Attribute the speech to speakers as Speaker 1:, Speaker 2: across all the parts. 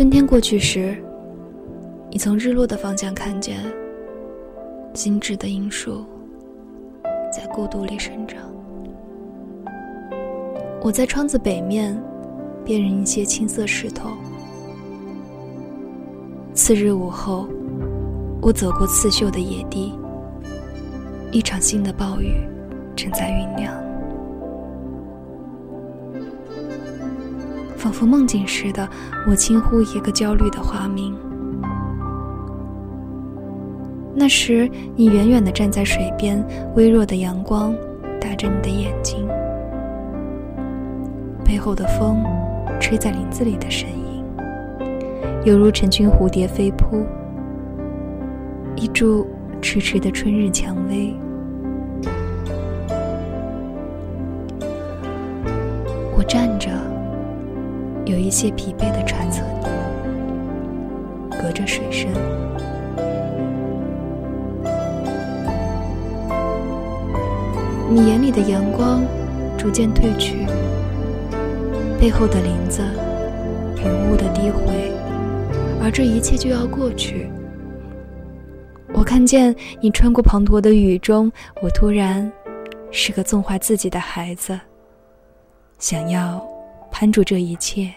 Speaker 1: 春天过去时，你从日落的方向看见精致的樱树在孤独里生长。我在窗子北面辨认一些青色石头。次日午后，我走过刺绣的野地，一场新的暴雨正在酝酿。仿佛梦境似的，我轻呼一个焦虑的花名。那时，你远远地站在水边，微弱的阳光打着你的眼睛，背后的风吹在林子里的声音，犹如成群蝴蝶飞扑，一柱迟迟的春日蔷薇。我站着。有一些疲惫的揣测你，隔着水声，你眼里的阳光逐渐褪去，背后的林子云雾的低回，而这一切就要过去。我看见你穿过滂沱的雨中，我突然是个纵坏自己的孩子，想要攀住这一切。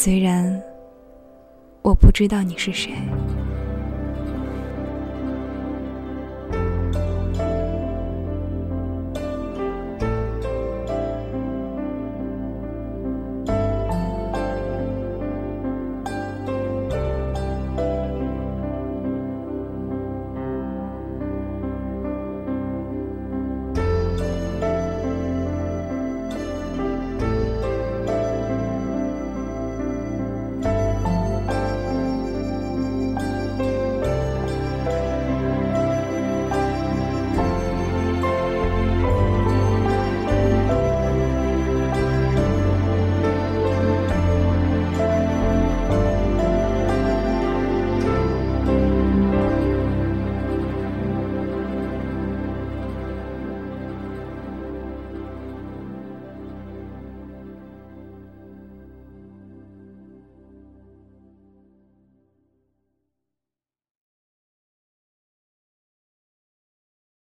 Speaker 1: 虽然我不知道你是谁。